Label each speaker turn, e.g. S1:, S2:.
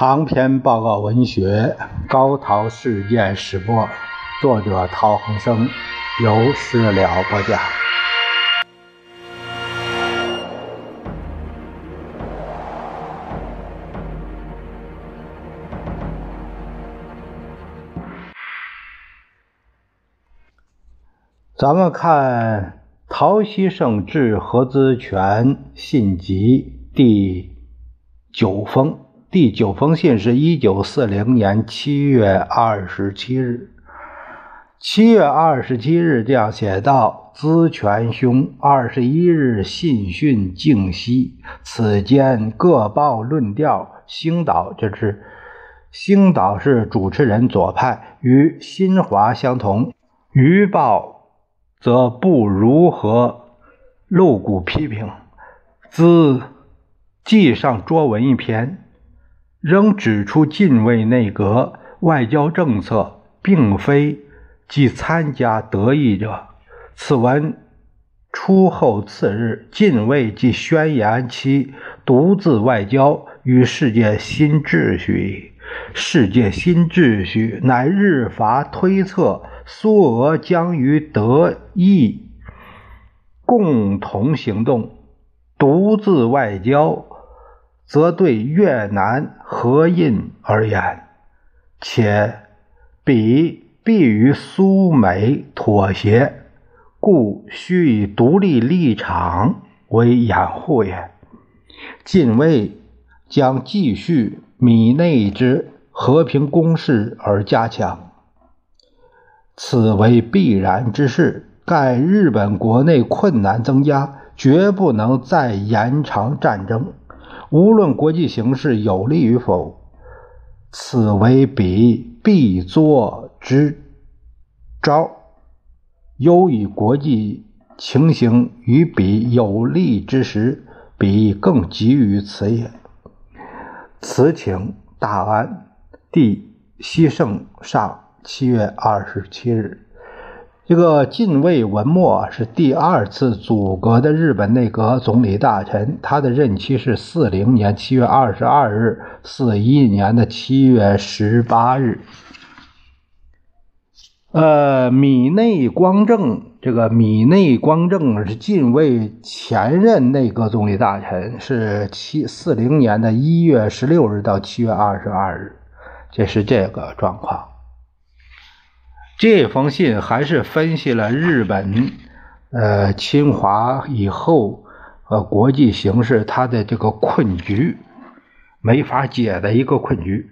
S1: 长篇报告文学《高陶事件始末》，作者陶恒生，由事了播讲。咱们看陶希圣致何资权信集第九封。第九封信是一九四零年七月二十七日。七月二十七日这样写道：“资权兄二十一日信讯静息，此间各报论调。星岛就是星岛是主持人左派，与新华相同。余报则不如何露骨批评。资记上卓文一篇。”仍指出，近卫内阁外交政策并非即参加得意者。此文出后次日，近卫即宣言其独自外交与世界新秩序。世界新秩序乃日法推测苏俄将与德意共同行动，独自外交。则对越南和印而言，且彼必与苏美妥协，故须以独立立场为掩护也。近卫将继续米内之和平攻势而加强，此为必然之事。盖日本国内困难增加，绝不能再延长战争。无论国际形势有利与否，此为彼必作之招。忧以国际情形与彼有利之时，彼更急于此也。此请大安，帝西圣上七月二十七日。这个近卫文末是第二次组阁的日本内阁总理大臣，他的任期是四零年七月二十二日，四一年的七月十八日。呃，米内光政，这个米内光政是近卫前任内阁总理大臣，是七四零年的一月十六日到七月二十二日，这是这个状况。这封信还是分析了日本，呃，侵华以后，呃，国际形势它的这个困局，没法解的一个困局。